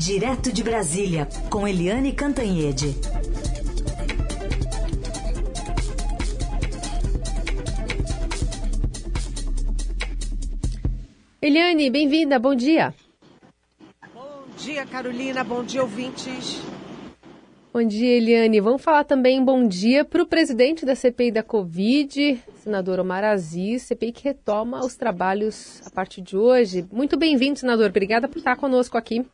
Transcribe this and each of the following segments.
Direto de Brasília, com Eliane Cantanhede. Eliane, bem-vinda, bom dia. Bom dia, Carolina, bom dia, ouvintes. Bom dia, Eliane. Vamos falar também bom dia para o presidente da CPI da Covid, senador Omar Aziz, CPI que retoma os trabalhos a partir de hoje. Muito bem-vindo, senador. Obrigada por estar conosco aqui.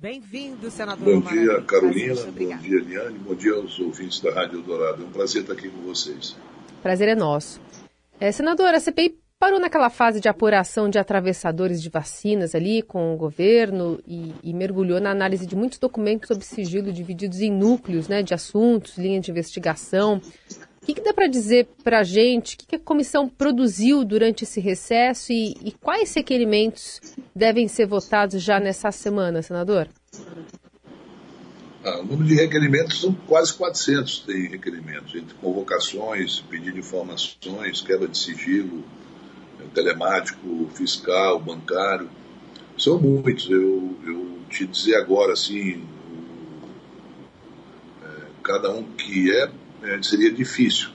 Bem-vindo, senador. Bom dia, Carolina. Bom dia, Eliane. Bom dia aos ouvintes da Rádio Dourado. É um prazer estar aqui com vocês. Prazer é nosso. É, senadora, a CPI parou naquela fase de apuração de atravessadores de vacinas ali com o governo e, e, mergulhou na análise de muitos documentos sob sigilo divididos em núcleos né, de assuntos, linha de investigação. O que, que dá para dizer para a gente? O que, que, a comissão produziu durante esse recesso e, e quais requerimentos devem ser votados já nessa semana, senador? Ah, o número de requerimentos são quase 400 tem requerimentos, entre convocações, pedido de informações, quebra de sigilo, telemático, fiscal, bancário. São muitos. Eu, eu te dizer agora, assim, é, cada um que é, é seria difícil.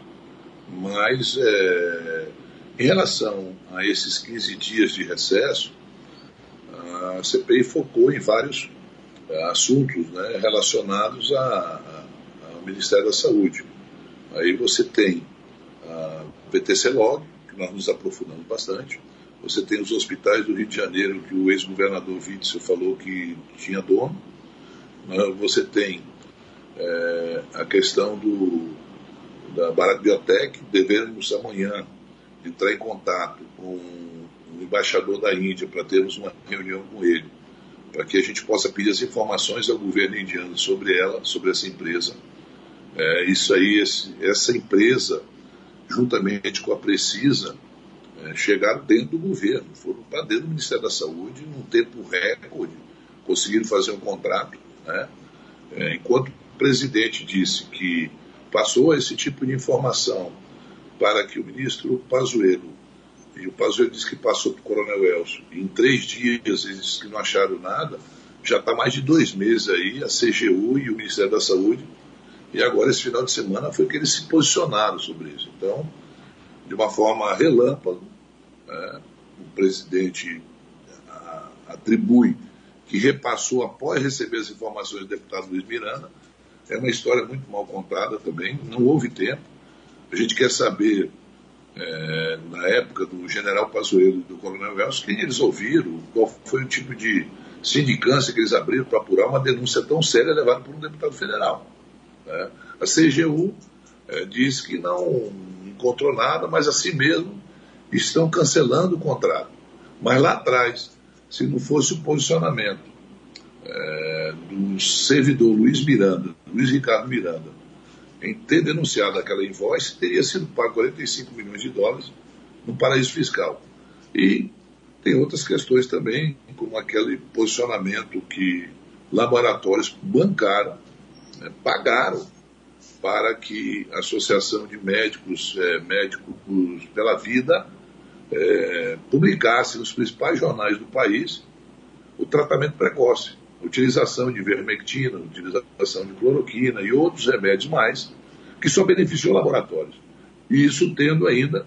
Mas, é, em relação a esses 15 dias de recesso, a CPI focou em vários é, assuntos né, relacionados a, a, ao Ministério da Saúde. Aí você tem a PTC Log, que nós nos aprofundamos bastante. Você tem os hospitais do Rio de Janeiro, que o ex-governador Witzel falou que tinha dono. Né? Você tem é, a questão do, da Bharat Biotech. Devemos amanhã entrar em contato com o embaixador da Índia para termos uma reunião com ele, para que a gente possa pedir as informações ao governo indiano sobre ela, sobre essa empresa. É, isso aí, esse, essa empresa juntamente com a Precisa, é, chegaram dentro do governo, foram para dentro do Ministério da Saúde num tempo recorde, conseguiram fazer um contrato. Né? É, enquanto o presidente disse que passou esse tipo de informação para que o ministro Pazuello, e o Pazuello disse que passou para o Coronel Elcio, em três dias eles disseram que não acharam nada, já está mais de dois meses aí, a CGU e o Ministério da Saúde e agora, esse final de semana, foi que eles se posicionaram sobre isso. Então, de uma forma relâmpago, é, o presidente atribui que repassou após receber as informações do deputado Luiz Miranda. É uma história muito mal contada também, não houve tempo. A gente quer saber, é, na época do general Pazuello e do coronel Velso, quem eles ouviram, qual foi o tipo de sindicância que eles abriram para apurar uma denúncia tão séria levada por um deputado federal. Né? A CGU é, diz que não encontrou nada, mas assim mesmo estão cancelando o contrato. Mas lá atrás, se não fosse o posicionamento é, do servidor Luiz Miranda, Luiz Ricardo Miranda, em ter denunciado aquela invoice, teria sido pago 45 milhões de dólares no paraíso fiscal. E tem outras questões também, como aquele posicionamento que laboratórios bancaram né, pagaram para que a Associação de Médicos, é, Médicos pela Vida, é, publicasse nos principais jornais do país o tratamento precoce, utilização de vermectina, utilização de cloroquina e outros remédios mais, que só beneficiou laboratórios. E isso tendo ainda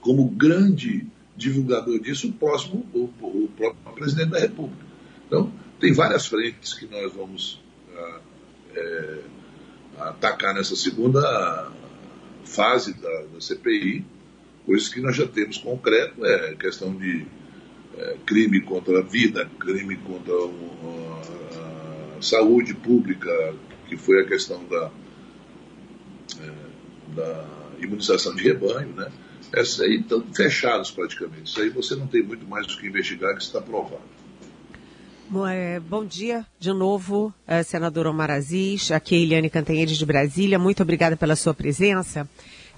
como grande divulgador disso o próximo, o, o próprio presidente da República. Então, tem várias frentes que nós vamos ah, é, atacar nessa segunda fase da, da, CPI, coisas que nós já temos concreto, é questão de crime contra a vida, crime contra a, saúde pública, que foi a questão da, é, da imunização de rebanho, né? Essas aí estão fechados praticamente. Isso aí você não tem muito mais o que investigar, que está provado. É, bom dia de novo, é, senador Omar Aziz, aqui é Eliane Cantanhede de Brasília, muito obrigada pela sua presença.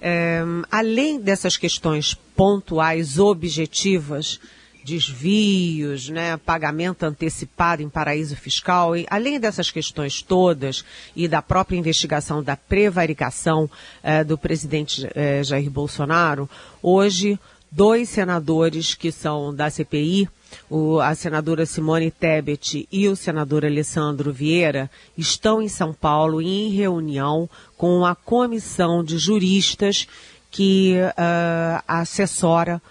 É, além dessas questões pontuais, objetivas, desvios, né, pagamento antecipado em paraíso fiscal, e além dessas questões todas e da própria investigação da prevaricação é, do presidente é, Jair Bolsonaro, hoje dois senadores que são da CPI, o, a senadora Simone Tebet e o senador Alessandro Vieira, estão em São Paulo em reunião com a comissão de juristas que uh, assessora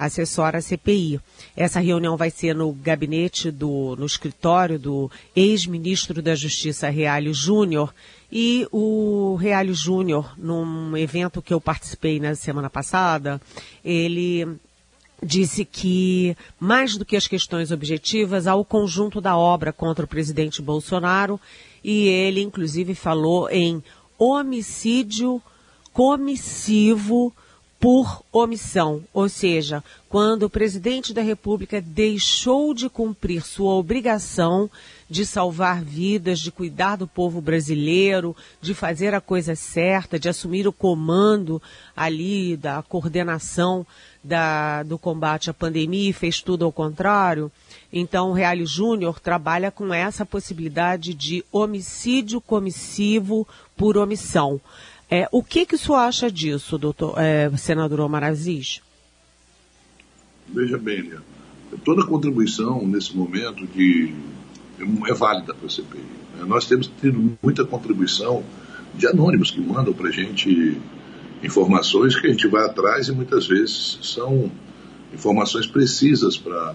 assessora a CPI. Essa reunião vai ser no gabinete do, no escritório do ex-ministro da Justiça, Realio Júnior, e o Realio Júnior, num evento que eu participei na semana passada, ele disse que, mais do que as questões objetivas, há o conjunto da obra contra o presidente Bolsonaro, e ele, inclusive, falou em homicídio comissivo por omissão, ou seja, quando o presidente da República deixou de cumprir sua obrigação de salvar vidas, de cuidar do povo brasileiro, de fazer a coisa certa, de assumir o comando ali da coordenação da, do combate à pandemia e fez tudo ao contrário. Então, o Reale Júnior trabalha com essa possibilidade de homicídio comissivo por omissão. É, o que, que o senhor acha disso, doutor, é, senador Omar Aziz? Veja bem, Lia, toda contribuição nesse momento de, é válida para a CPI. Né? Nós temos tido muita contribuição de anônimos que mandam para a gente informações que a gente vai atrás e muitas vezes são informações precisas para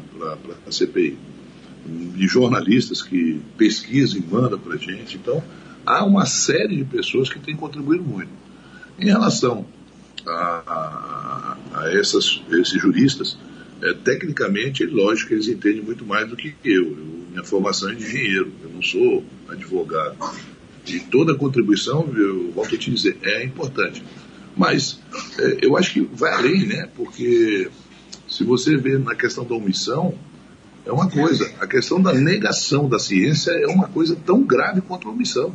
a CPI. De jornalistas que pesquisam e mandam para a gente. Então, há uma série de pessoas que têm contribuído muito. Em relação a, a, a essas, esses juristas, é, tecnicamente, é lógico que eles entendem muito mais do que eu. eu. Minha formação é de engenheiro, eu não sou advogado. E toda contribuição, eu volto a te dizer, é importante. Mas é, eu acho que vai além, né? Porque se você vê na questão da omissão, é uma coisa. A questão da negação da ciência é uma coisa tão grave quanto a omissão.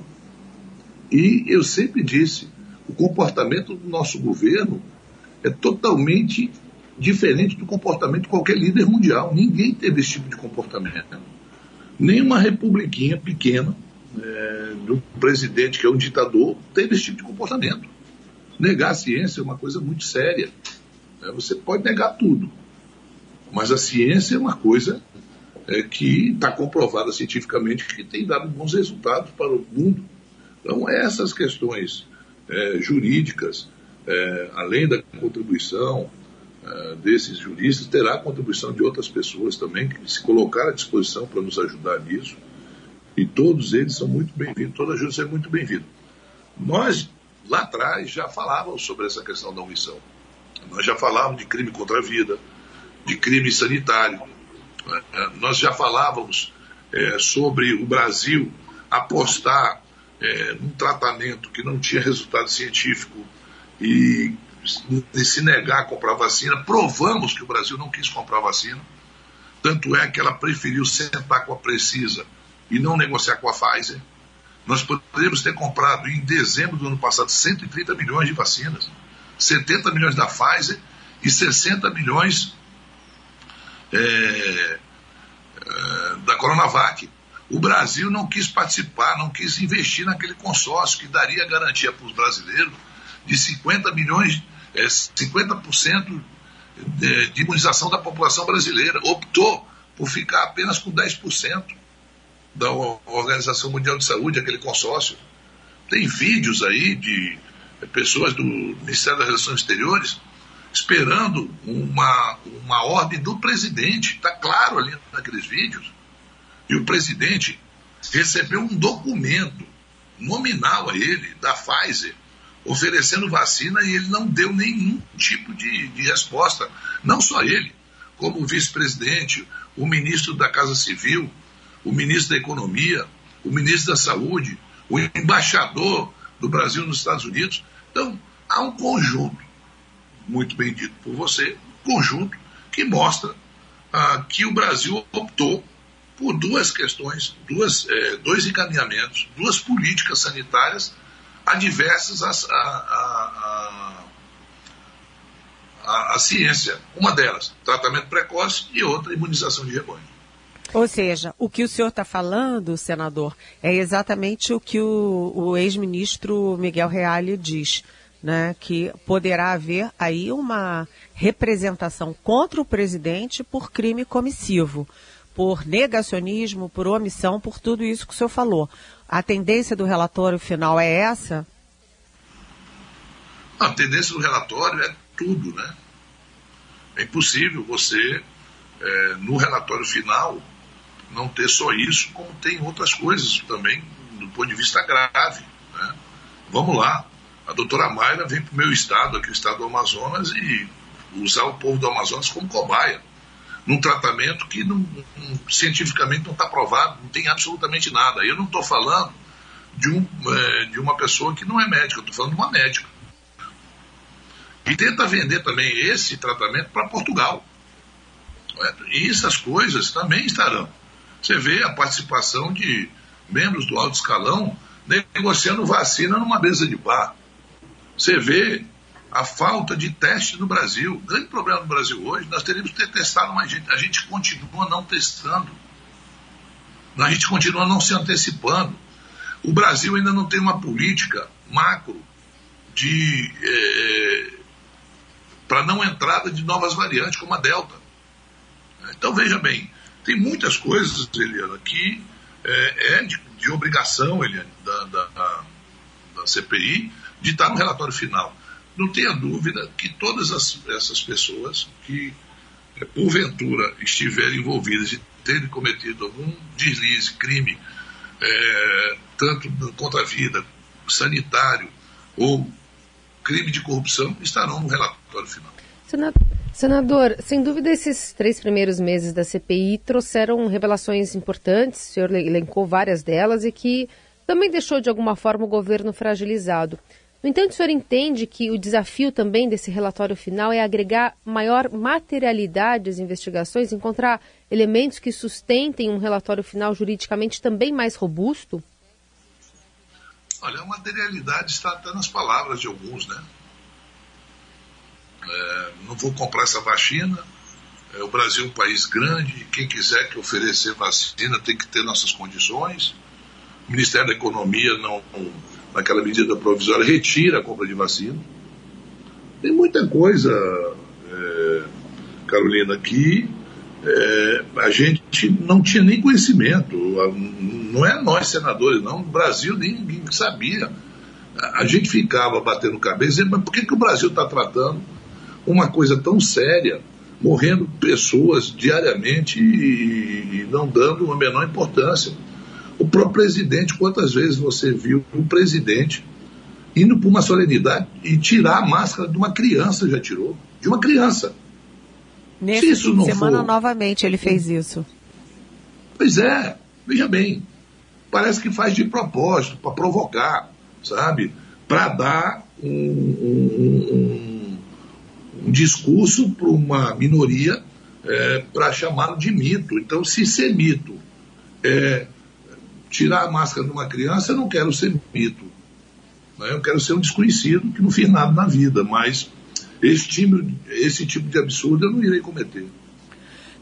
E eu sempre disse, o comportamento do nosso governo é totalmente diferente do comportamento de qualquer líder mundial. Ninguém teve esse tipo de comportamento. Nem uma republiquinha pequena, é, do presidente que é um ditador, teve esse tipo de comportamento. Negar a ciência é uma coisa muito séria. É, você pode negar tudo, mas a ciência é uma coisa é, que está comprovada cientificamente que tem dado bons resultados para o mundo. Então, essas questões é, jurídicas, é, além da contribuição é, desses juristas, terá a contribuição de outras pessoas também que se colocaram à disposição para nos ajudar nisso. E todos eles são muito bem-vindos, toda ajuda é muito bem-vinda. Nós, lá atrás, já falávamos sobre essa questão da omissão. Nós já falávamos de crime contra a vida, de crime sanitário. É, nós já falávamos é, sobre o Brasil apostar é, num tratamento que não tinha resultado científico e se negar a comprar vacina, provamos que o Brasil não quis comprar vacina. Tanto é que ela preferiu sentar com a Precisa e não negociar com a Pfizer. Nós poderíamos ter comprado em dezembro do ano passado 130 milhões de vacinas, 70 milhões da Pfizer e 60 milhões é, é, da Coronavac. O Brasil não quis participar, não quis investir naquele consórcio que daria garantia para os brasileiros de 50 milhões, é, 50% de, de imunização da população brasileira. Optou por ficar apenas com 10% da Organização Mundial de Saúde, aquele consórcio. Tem vídeos aí de pessoas do Ministério das Relações Exteriores esperando uma, uma ordem do presidente. Está claro ali naqueles vídeos e o presidente recebeu um documento nominal a ele, da Pfizer, oferecendo vacina e ele não deu nenhum tipo de, de resposta. Não só ele, como o vice-presidente, o ministro da Casa Civil, o ministro da Economia, o ministro da Saúde, o embaixador do Brasil nos Estados Unidos. Então, há um conjunto, muito bem dito por você, conjunto que mostra ah, que o Brasil optou por duas questões, duas, é, dois encaminhamentos, duas políticas sanitárias adversas à, à, à, à, ciência. Uma delas, tratamento precoce, e outra, imunização de rebanho. Ou seja, o que o senhor está falando, senador, é exatamente o que o, o ex-ministro Miguel Reale diz. né, que poderá haver aí uma representação contra o presidente por crime comissivo, por negacionismo, por omissão, por tudo isso que o senhor falou. A tendência do relatório final é essa? A tendência do relatório é tudo, né? É impossível você, é, no relatório final, não ter só isso, como tem outras coisas também, do ponto de vista grave. Né? Vamos lá, a doutora Mayra vem para o meu estado, aqui o estado do Amazonas, e usar o povo do Amazonas como cobaia, num tratamento que não, cientificamente não está provado, não tem absolutamente nada. Eu não estou falando de, um, é, de uma pessoa que não é médica, eu estou falando de uma médica. E tenta vender também esse tratamento para Portugal. E essas coisas também estarão. Você vê a participação de membros do alto escalão negociando vacina numa mesa de bar. Você vê a falta de teste no Brasil. O grande problema no Brasil hoje, nós teríamos que ter testado mais gente. A gente continua não testando. A gente continua não se antecipando. O Brasil ainda não tem uma política macro de é, para não entrada de novas variantes como a Delta. Então veja bem, tem muitas coisas, Eliana, que é, é de, de, obrigação, Eliane, da, da, da CPI, de estar no relatório final. Não tenha dúvida que todas as, essas pessoas que, é, porventura, estiverem envolvidas e terem cometido algum deslize, crime, é, tanto contra a vida, sanitário ou crime de corrupção, estarão no relatório final. Senador, sem dúvida esses três primeiros meses da CPI trouxeram revelações importantes, o senhor elencou várias delas e que também deixou de alguma forma o governo fragilizado. No entanto, o senhor entende que o desafio também desse relatório final é agregar maior materialidade às investigações, encontrar elementos que sustentem um relatório final juridicamente também mais robusto? Olha, a materialidade está até nas palavras de alguns, né? É, não vou comprar essa vacina. É, o Brasil é um país grande, quem quiser que oferecer vacina tem que ter nossas condições. O Ministério da Economia não naquela medida provisória, retira a compra de vacina. Tem muita coisa, é, Carolina, que é, a gente não tinha nem conhecimento. Não é nós, senadores, não. No Brasil ninguém sabia. A gente ficava batendo cabeça dizendo, mas por que, que o Brasil está tratando uma coisa tão séria, morrendo pessoas diariamente e, e não dando a menor importância? O próprio presidente, quantas vezes você viu um presidente indo para uma solenidade e tirar a máscara de uma criança, já tirou? De uma criança. Nesse Se isso não semana, for... novamente, ele fez isso. Pois é, veja bem. Parece que faz de propósito, para provocar, sabe? Para dar um, um, um, um discurso para uma minoria é, para chamá-lo de mito. Então, se ser mito é tirar a máscara de uma criança, eu não quero ser mito. Né? Eu quero ser um desconhecido que não fiz nada na vida, mas esse, time, esse tipo de absurdo eu não irei cometer.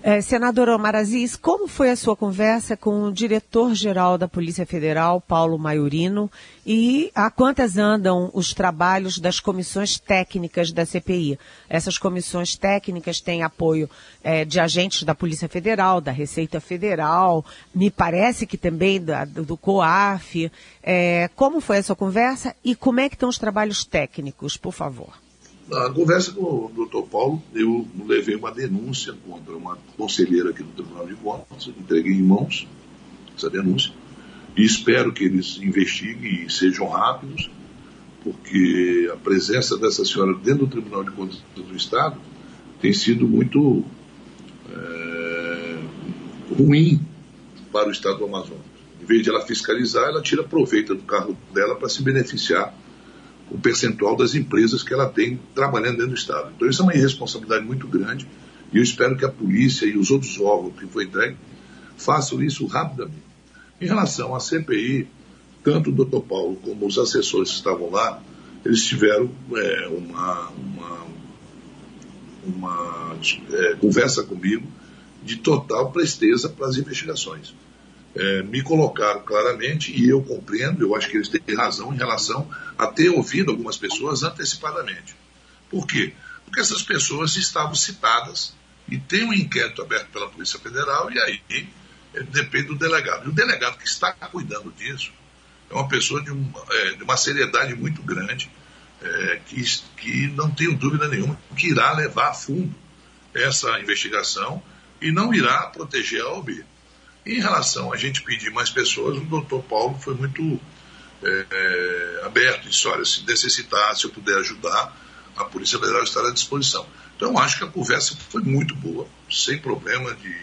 É, senador Omar Aziz, como foi a sua conversa com o diretor-geral da Polícia Federal, Paulo Maiorino, e a quantas andam os trabalhos das comissões técnicas da CPI? Essas comissões técnicas têm apoio é, de agentes da Polícia Federal, da Receita Federal, me parece que também da, do COAF. É, como foi a sua conversa e como é que estão os trabalhos técnicos, por favor? Na conversa com o doutor Paulo, eu levei uma denúncia contra uma conselheira aqui no Tribunal de Contas, entreguei em mãos essa denúncia, e espero que eles investiguem e sejam rápidos, porque a presença dessa senhora dentro do Tribunal de Contas do Estado tem sido muito é, ruim para o Estado do Amazonas. Em vez de ela fiscalizar, ela tira proveito do carro dela para se beneficiar o percentual das empresas que ela tem trabalhando dentro do Estado. Então, isso é uma irresponsabilidade muito grande e eu espero que a polícia e os outros órgãos que foi entregue façam isso rapidamente. Em relação à CPI, tanto o doutor Paulo como os assessores que estavam lá, eles tiveram é, uma, uma, uma é, conversa comigo de total presteza para as investigações. É, me colocaram claramente e eu compreendo, eu acho que eles têm razão em relação a ter ouvido algumas pessoas antecipadamente. Por quê? Porque essas pessoas estavam citadas e tem um inquérito aberto pela Polícia Federal e aí é, depende do delegado. E o delegado que está cuidando disso é uma pessoa de, é, de uma seriedade muito grande, é, que, que não tenho dúvida nenhuma que irá levar a fundo essa investigação e não irá proteger a OB. Em relação a gente pedir mais pessoas, o doutor Paulo foi muito é, é, aberto. Disse, olha, se necessitar, se eu puder ajudar, a Polícia Federal estará à disposição. Então, acho que a conversa foi muito boa, sem problema de,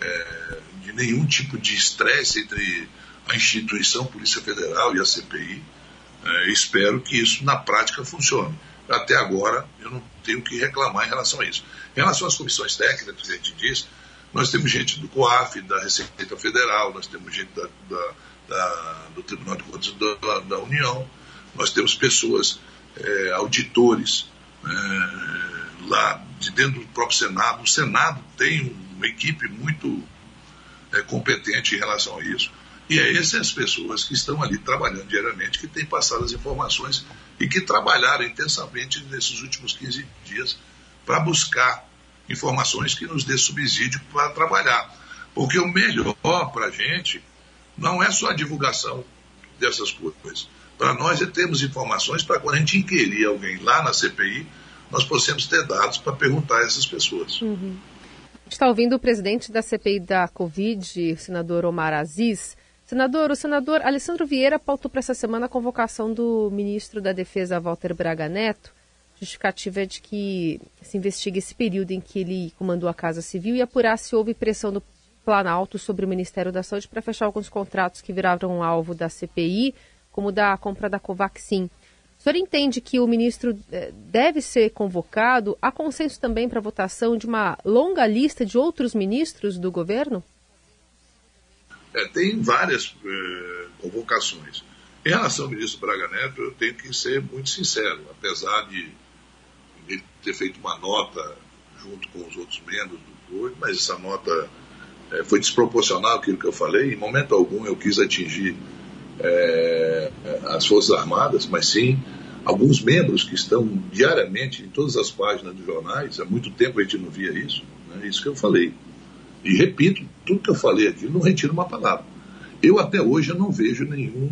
é, de nenhum tipo de estresse entre a instituição Polícia Federal e a CPI. É, espero que isso, na prática, funcione. Até agora, eu não tenho que reclamar em relação a isso. Em relação às comissões técnicas, que a gente diz, nós temos gente do COAF, da Receita Federal, nós temos gente da, da, da, do Tribunal de Contas da, União, nós temos pessoas, é, auditores, é, lá de dentro do próprio Senado. O Senado tem uma equipe muito é, competente em relação a isso. E é essas pessoas que estão ali trabalhando diariamente, que têm passado as informações e que trabalharam intensamente nesses últimos 15 dias para buscar informações que nos dê subsídio para trabalhar. Porque o melhor para a gente não é só a divulgação dessas coisas. Para nós é termos informações para quando a gente inquirir alguém lá na CPI, nós possamos ter dados para perguntar a essas pessoas. Uhum. A gente está ouvindo o presidente da CPI da Covid, o senador Omar Aziz. Senador, o senador Alessandro Vieira pautou para essa semana a convocação do ministro da Defesa, Walter Braga Neto, justificativa é de que se investigue esse período em que ele comandou a Casa Civil e apurar se houve pressão do Planalto sobre o Ministério da Saúde para fechar alguns contratos que viraram alvo da CPI, como da compra da Covaxin. O senhor entende que o ministro eh, deve ser convocado? Há consenso também para votação de uma longa lista de outros ministros do governo? É, tem várias eh, convocações. Em relação ao ministro Braga Neto, eu tenho que ser muito sincero, apesar de ele ter feito uma nota junto com os outros membros do board, mas essa nota é, foi desproporcional aquilo que eu falei. Em momento algum eu quis atingir é, as Forças Armadas, mas sim alguns membros que estão diariamente em todas as páginas dos jornais. Há muito tempo a gente não via isso. Né? Isso que eu falei. E repito, tudo que eu falei aqui, não retiro uma palavra. Eu até hoje não vejo nenhum,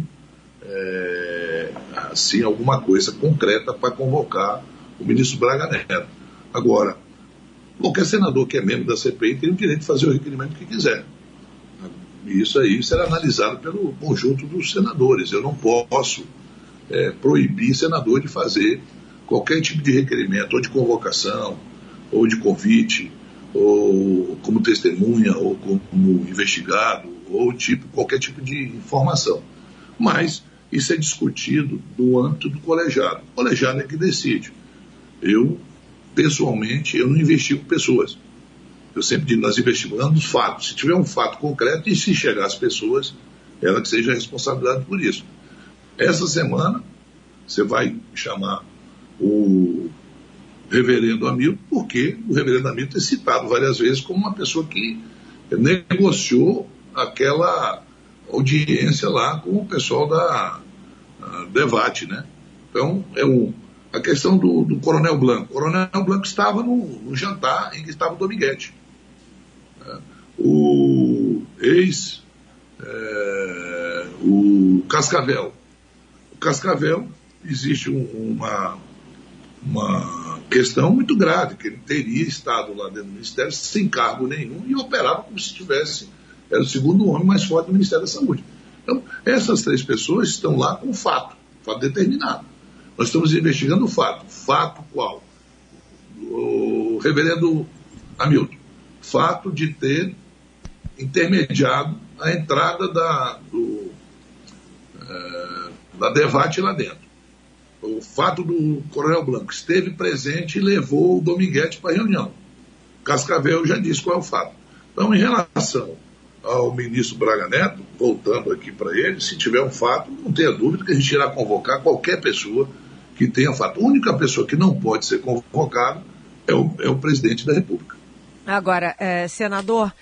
é, assim, alguma coisa concreta para convocar o ministro Braga Neto. Agora, qualquer senador que é membro da CPI tem o direito de fazer o requerimento que quiser. E isso aí será analisado pelo conjunto dos senadores. Eu não posso é, proibir senador de fazer qualquer tipo de requerimento, ou de convocação, ou de convite, ou como testemunha, ou como investigado, ou tipo, qualquer tipo de informação. Mas isso é discutido no âmbito do colegiado. O colegiado é que decide. Eu, pessoalmente, eu não investigo pessoas. Eu sempre digo, nós investigamos fatos. Se tiver um fato concreto e se chegar às pessoas, ela que seja responsabilidade por isso. Essa semana, você vai chamar o reverendo Hamilton, porque o reverendo Hamilton é citado várias vezes como uma pessoa que negociou aquela audiência lá com o pessoal da Devate, né? Então, é um, a questão do, do Coronel Blanco. O Coronel Blanco estava no, no jantar em que estava o Dominguete. É, o ex, é, o Cascavel. O Cascavel, existe um, uma, uma questão muito grave, que ele teria estado lá dentro do Ministério sem cargo nenhum e operava como se tivesse, era o segundo homem mais forte do Ministério da Saúde. Então, essas três pessoas estão lá com fato, fato determinado. Nós estamos investigando o fato. Fato qual? O reverendo Hamilton. Fato de ter intermediado a entrada da, do, é, da Devate lá dentro. O fato do Coronel Blanco esteve presente e levou o Dominguete para a reunião. Cascavel já disse qual é o fato. Então, em relação ao ministro Braga Neto, voltando aqui para ele, se tiver um fato, não tenha dúvida que a gente irá convocar qualquer pessoa que tenha fato. A única pessoa que não pode ser convocada é o, é o presidente da República. Agora, é, senador,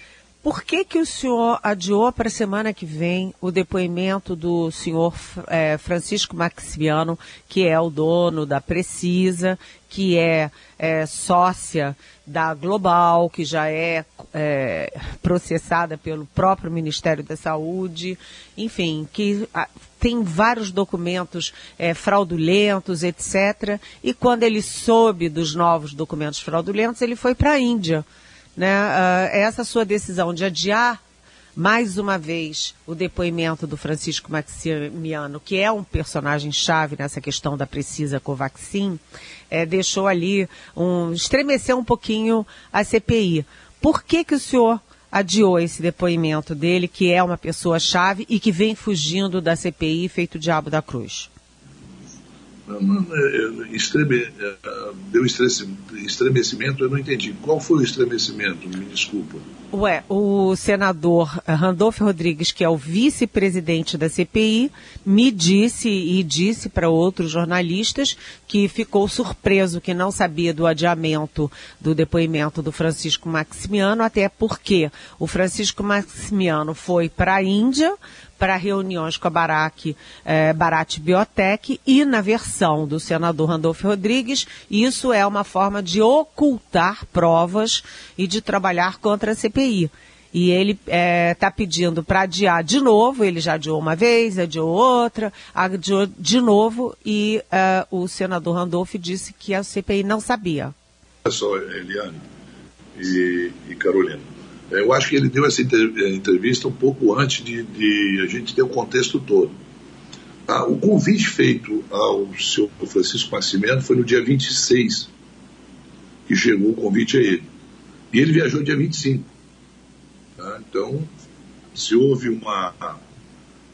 Por que, que o senhor adiou para a semana que vem o depoimento do senhor é, Francisco Maximiano, que é o dono da Precisa, que é, é sócia da Global, que já é, é, processada pelo próprio Ministério da Saúde, enfim, que a, tem vários documentos é, fraudulentos, etc. E quando ele soube dos novos documentos fraudulentos, ele foi para a Índia né, uh, essa sua decisão de adiar mais uma vez o depoimento do Francisco Maximiano, que é um personagem chave nessa questão da precisa Covaxin, é, deixou ali um estremeceu um pouquinho a CPI. Por que que o senhor adiou esse depoimento dele, que é uma pessoa chave e que vem fugindo da CPI feito diabo da cruz? Estreme, é, deu estremecimento, eu não entendi. Qual foi o estremecimento? Me desculpa. Ué, o senador Randolfo Rodrigues, que é o vice-presidente da CPI, me disse e disse para outros jornalistas que ficou surpreso que não sabia do adiamento do depoimento do Francisco Maximiano, até porque o Francisco Maximiano foi para a Índia para reuniões com a Barack, eh, Barat Biotech e na versão do senador Randolfo Rodrigues, isso é uma forma de ocultar provas e de trabalhar contra a CPI. E ele está tá pedindo para adiar de novo, ele já adiou uma vez, adiou outra, adiou de novo, e é, o senador Randolph disse que a CPI não sabia. Olha só, Eliane e, e Carolina, eu acho que ele deu essa é, entrevista um pouco antes de, de a gente ter o contexto todo. Ah, o convite feito ao seu Francisco Nascimento foi no dia 26, que chegou o convite a ele. E ele viajou dia 25. Tá? Então, se houve uma.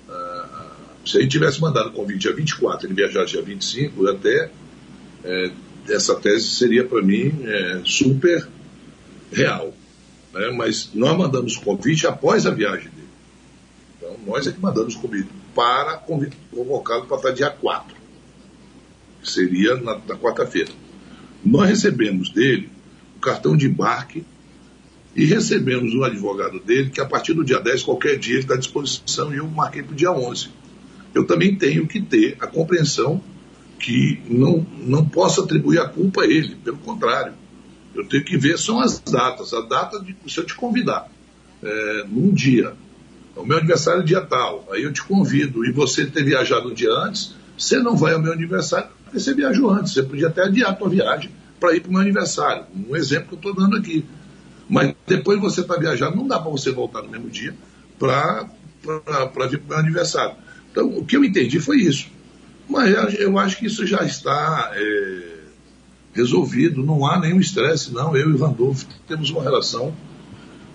Uh, se a gente tivesse mandado o convite dia 24, ele viajasse dia 25, até é, essa tese seria para mim é, super real. Né? Mas nós mandamos convite após a viagem dele. Então, nós é que mandamos convite para convocá-lo para estar dia 4, que seria na, na quarta-feira. Nós recebemos dele o cartão de embarque e recebemos um advogado dele que a partir do dia 10, qualquer dia, ele está à disposição e eu marquei para o dia 11. Eu também tenho que ter a compreensão que não, não posso atribuir a culpa a ele, pelo contrário. Eu tenho que ver são as datas, a data de se eu te convidar é, num dia. O meu aniversário é dia tal, aí eu te convido, e você ter viajado um dia antes, você não vai ao meu aniversário porque você viajou antes. Você podia até adiar a tua viagem para ir para o meu aniversário. Um exemplo que eu estou dando aqui. Mas depois você está viajando, não dá para você voltar no mesmo dia para vir para o meu aniversário. Então, o que eu entendi foi isso. Mas eu acho que isso já está é, resolvido, não há nenhum estresse, não. Eu e Vandolfo temos uma relação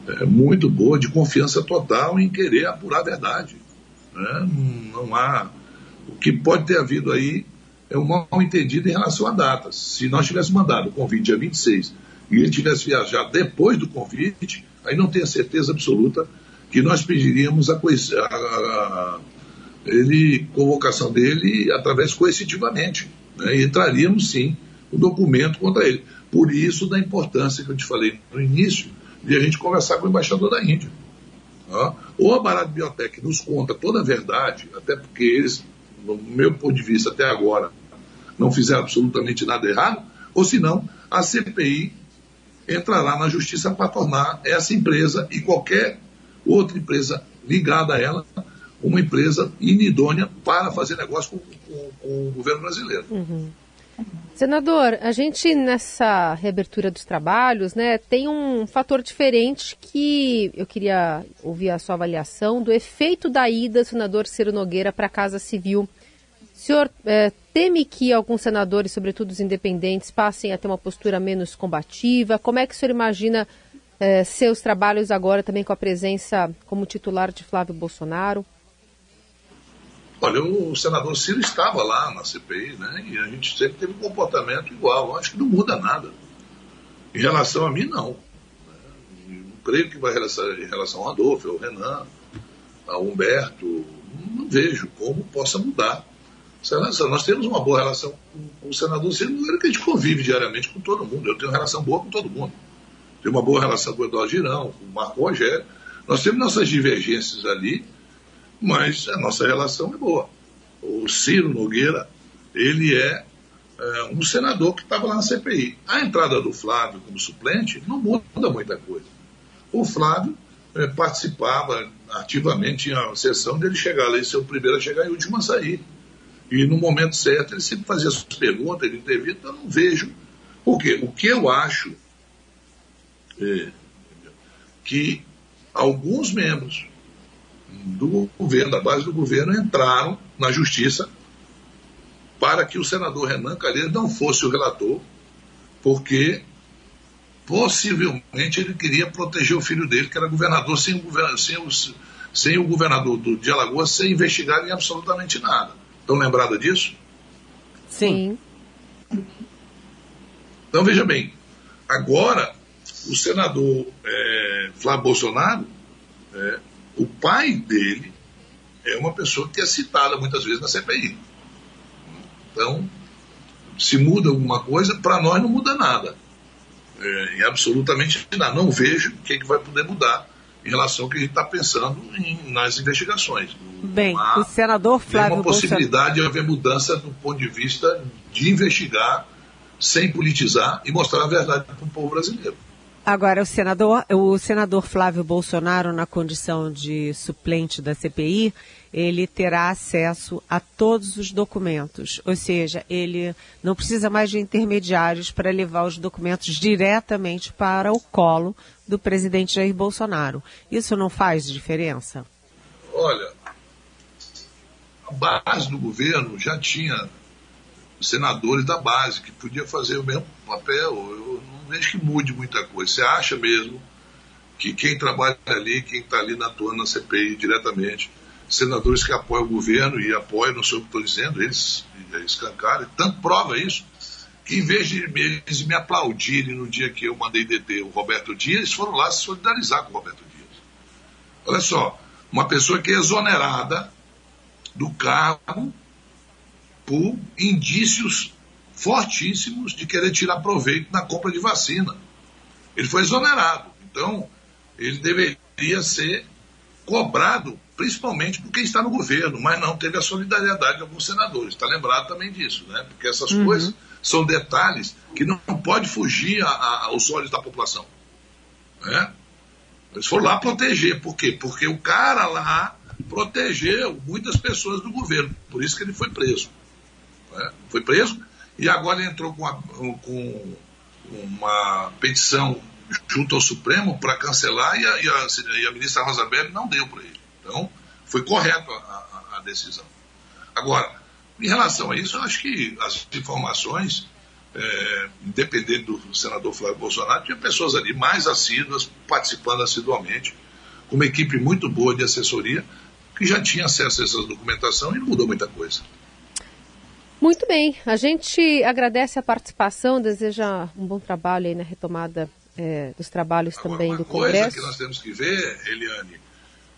é, muito boa, de confiança total em querer apurar a verdade. Né? Não há. O que pode ter havido aí é um mal entendido em relação a datas. Se nós tivéssemos mandado o convite dia 26 e ele tivesse viajado depois do convite, aí não tenho certeza absoluta que nós pediríamos a, a, a ele, convocação dele através coercitivamente. Né? E entraríamos sim o documento contra ele. Por isso da importância que eu te falei no início de a gente conversar com o embaixador da Índia. Tá? Ou a Bharat Biotech nos conta toda a verdade, até porque eles, no meu ponto de vista até agora, não fizeram absolutamente nada errado, ou se não, a CPI entrará na justiça para tornar essa empresa e qualquer outra empresa ligada a ela uma empresa inidônea para fazer negócio com, com, com o governo brasileiro. Uhum. Senador, a gente nessa reabertura dos trabalhos, né, tem um fator diferente que eu queria ouvir a sua avaliação do efeito da ida do senador Ciro Nogueira para a Casa Civil o senhor é, teme que alguns senadores, sobretudo os independentes, passem a ter uma postura menos combativa? Como é que o senhor imagina é, seus trabalhos agora também com a presença como titular de Flávio Bolsonaro? Olha, o senador Ciro estava lá na CPI, né? E a gente sempre teve um comportamento igual. Eu acho que não muda nada. Em relação a mim, não. Não creio que vai em relação ao Adolfo, ao Renan, ao Humberto, não vejo como possa mudar nós temos uma boa relação com o senador Ciro Nogueira, que a gente convive diariamente com todo mundo. Eu tenho uma relação boa com todo mundo. Tenho uma boa relação com o Eduardo Girão, com o Marco Rogério. Nós temos nossas divergências ali, mas a nossa relação é boa. O Ciro Nogueira, ele é, é um senador que estava lá na CPI. A entrada do Flávio como suplente não muda muita coisa. O Flávio é, participava ativamente em sessão dele chegar lá e ser o primeiro a chegar e o último a sair. E no momento certo ele sempre fazia as perguntas, ele entrevista, eu não vejo. Por quê? O que eu acho é que alguns membros do governo, da base do governo, entraram na justiça para que o senador Renan Calheiros não fosse o relator, porque possivelmente ele queria proteger o filho dele, que era governador, sem o, sem o, sem o governador do, de Alagoas ser investigado em absolutamente nada. Estão lembrados disso? Sim. Então veja bem, agora o senador é, Flávio Bolsonaro, é, o pai dele é uma pessoa que é citada muitas vezes na CPI. Então, se muda alguma coisa, para nós não muda nada. É, absolutamente nada. Não vejo o que, é que vai poder mudar em relação ao que a gente está pensando em, nas investigações. Bem, o senador Flávio Tem uma possibilidade Bolsonaro... de haver mudança do ponto de vista de investigar sem politizar e mostrar a verdade para o povo brasileiro. Agora, o senador, o senador Flávio Bolsonaro, na condição de suplente da CPI, ele terá acesso a todos os documentos. Ou seja, ele não precisa mais de intermediários para levar os documentos diretamente para o colo do presidente Jair Bolsonaro. Isso não faz diferença? Olha, a base do governo já tinha senadores da base que podia fazer o mesmo papel. Eu não vejo que mude muita coisa. Você acha mesmo que quem trabalha ali, quem está ali atuando na CPI diretamente, senadores que apoiam o governo e apoiam, não sei o que estou dizendo, eles escancaram, tanto prova isso, que em vez de me, me aplaudirem no dia que eu mandei deter o Roberto Dias, eles foram lá se solidarizar com o Roberto Dias. Olha só, uma pessoa que é exonerada do cargo por indícios fortíssimos de querer tirar proveito na compra de vacina. Ele foi exonerado. Então, ele deveria ser cobrado, principalmente por quem está no governo, mas não teve a solidariedade de alguns senadores. Está lembrado também disso, né? Porque essas uhum. coisas são detalhes que não, pode fugir a, a, aos olhos da população. Né? Eles foram lá proteger. Por quê? Porque o cara lá protegeu muitas pessoas do governo. Por isso que ele foi preso. Né? Foi preso e agora entrou com, a, com uma petição junto ao Supremo para cancelar e a, e, a, e a, ministra Rosabelli não deu para ele. Então, foi correta a, a, decisão. Agora, em relação a isso, eu acho que as informações, é, independente do senador Flávio Bolsonaro, tinha pessoas ali mais assíduas, participando assiduamente, com uma equipe muito boa de assessoria, que já tinha acesso a essa documentação e não mudou muita coisa. Muito bem, a gente agradece a participação, deseja um bom trabalho aí na retomada é, dos trabalhos Agora, também do Congresso. Uma coisa que nós temos que ver, Eliane,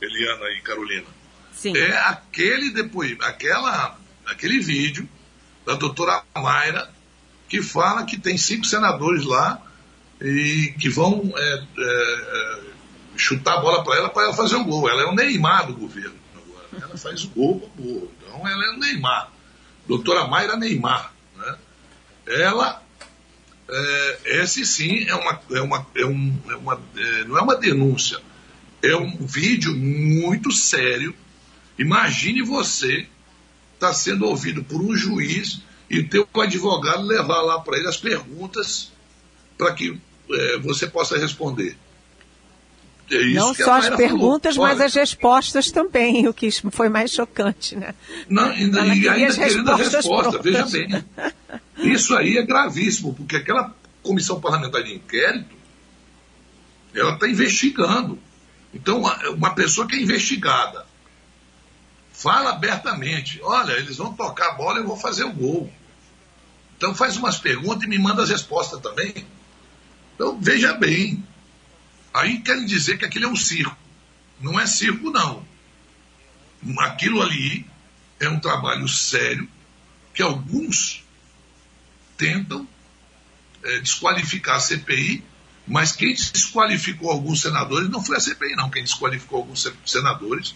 Eliana e Carolina, Sim. é aquele depois, aquela, aquele vídeo da doutora Mayra que fala que tem cinco senadores lá e que vão é, é, é chutar a bola para ela para ela fazer o gol. Ela é o Neymar do governo agora. Ela faz o gol, gol. Então ela é o Neymar doutora Mayra Neymar. Né? Ela, é, esse sim é uma, é uma, é um, é uma é, não é uma denúncia, é um vídeo muito sério. Imagine você estar tá sendo ouvido por um juiz e ter um advogado levar lá para ele as perguntas para que é, você possa responder. É não só as perguntas, falou. mas as respostas também, o que foi mais chocante, né? Não, ainda, e ainda querendo a resposta, prontas. veja bem. Isso aí é gravíssimo, porque aquela comissão parlamentar de inquérito, ela está investigando. Então, uma pessoa que é investigada fala abertamente, olha, eles vão tocar a bola e eu vou fazer o gol. Então faz umas perguntas e me manda as respostas também. Então, veja bem, Aí querem dizer que aquilo é um circo. Não é circo, não. Aquilo ali é um trabalho sério que alguns tentam é, desqualificar a CPI, Mas quem desqualificou alguns senadores não foi a CPI, não. Quem desqualificou alguns senadores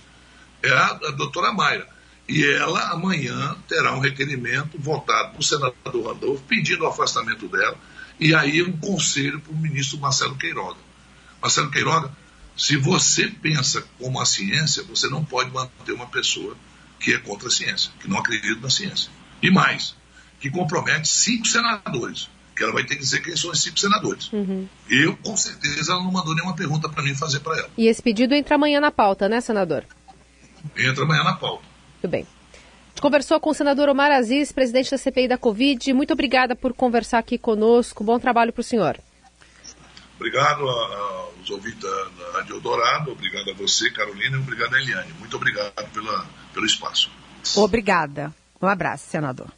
é a, a doutora Mayra. E ela, amanhã, terá um requerimento votado o senador Randolfo pedindo o afastamento dela e aí um conselho para o ministro Marcelo Queiroga. Marcelo Queiroga, se você pensa como a ciência, você não pode manter uma pessoa que é contra a ciência, que não acredita na ciência. E mais, que compromete cinco senadores, que ela vai ter que dizer quem são esses cinco senadores. Uhum. Eu, com certeza, ela não mandou nenhuma pergunta para mim fazer para ela. E esse pedido entra amanhã na pauta, né, senador? Entra amanhã na pauta. Muito bem. A gente conversou com o senador Omar Aziz, presidente da CPI da Covid. Muito obrigada por conversar aqui conosco. Bom trabalho para o senhor. Obrigado aos ouvintes da, da Rádio Eldorado, obrigado a você, Carolina, e obrigado a Eliane. Muito obrigado pela, pelo espaço. Obrigada. Um abraço, senador.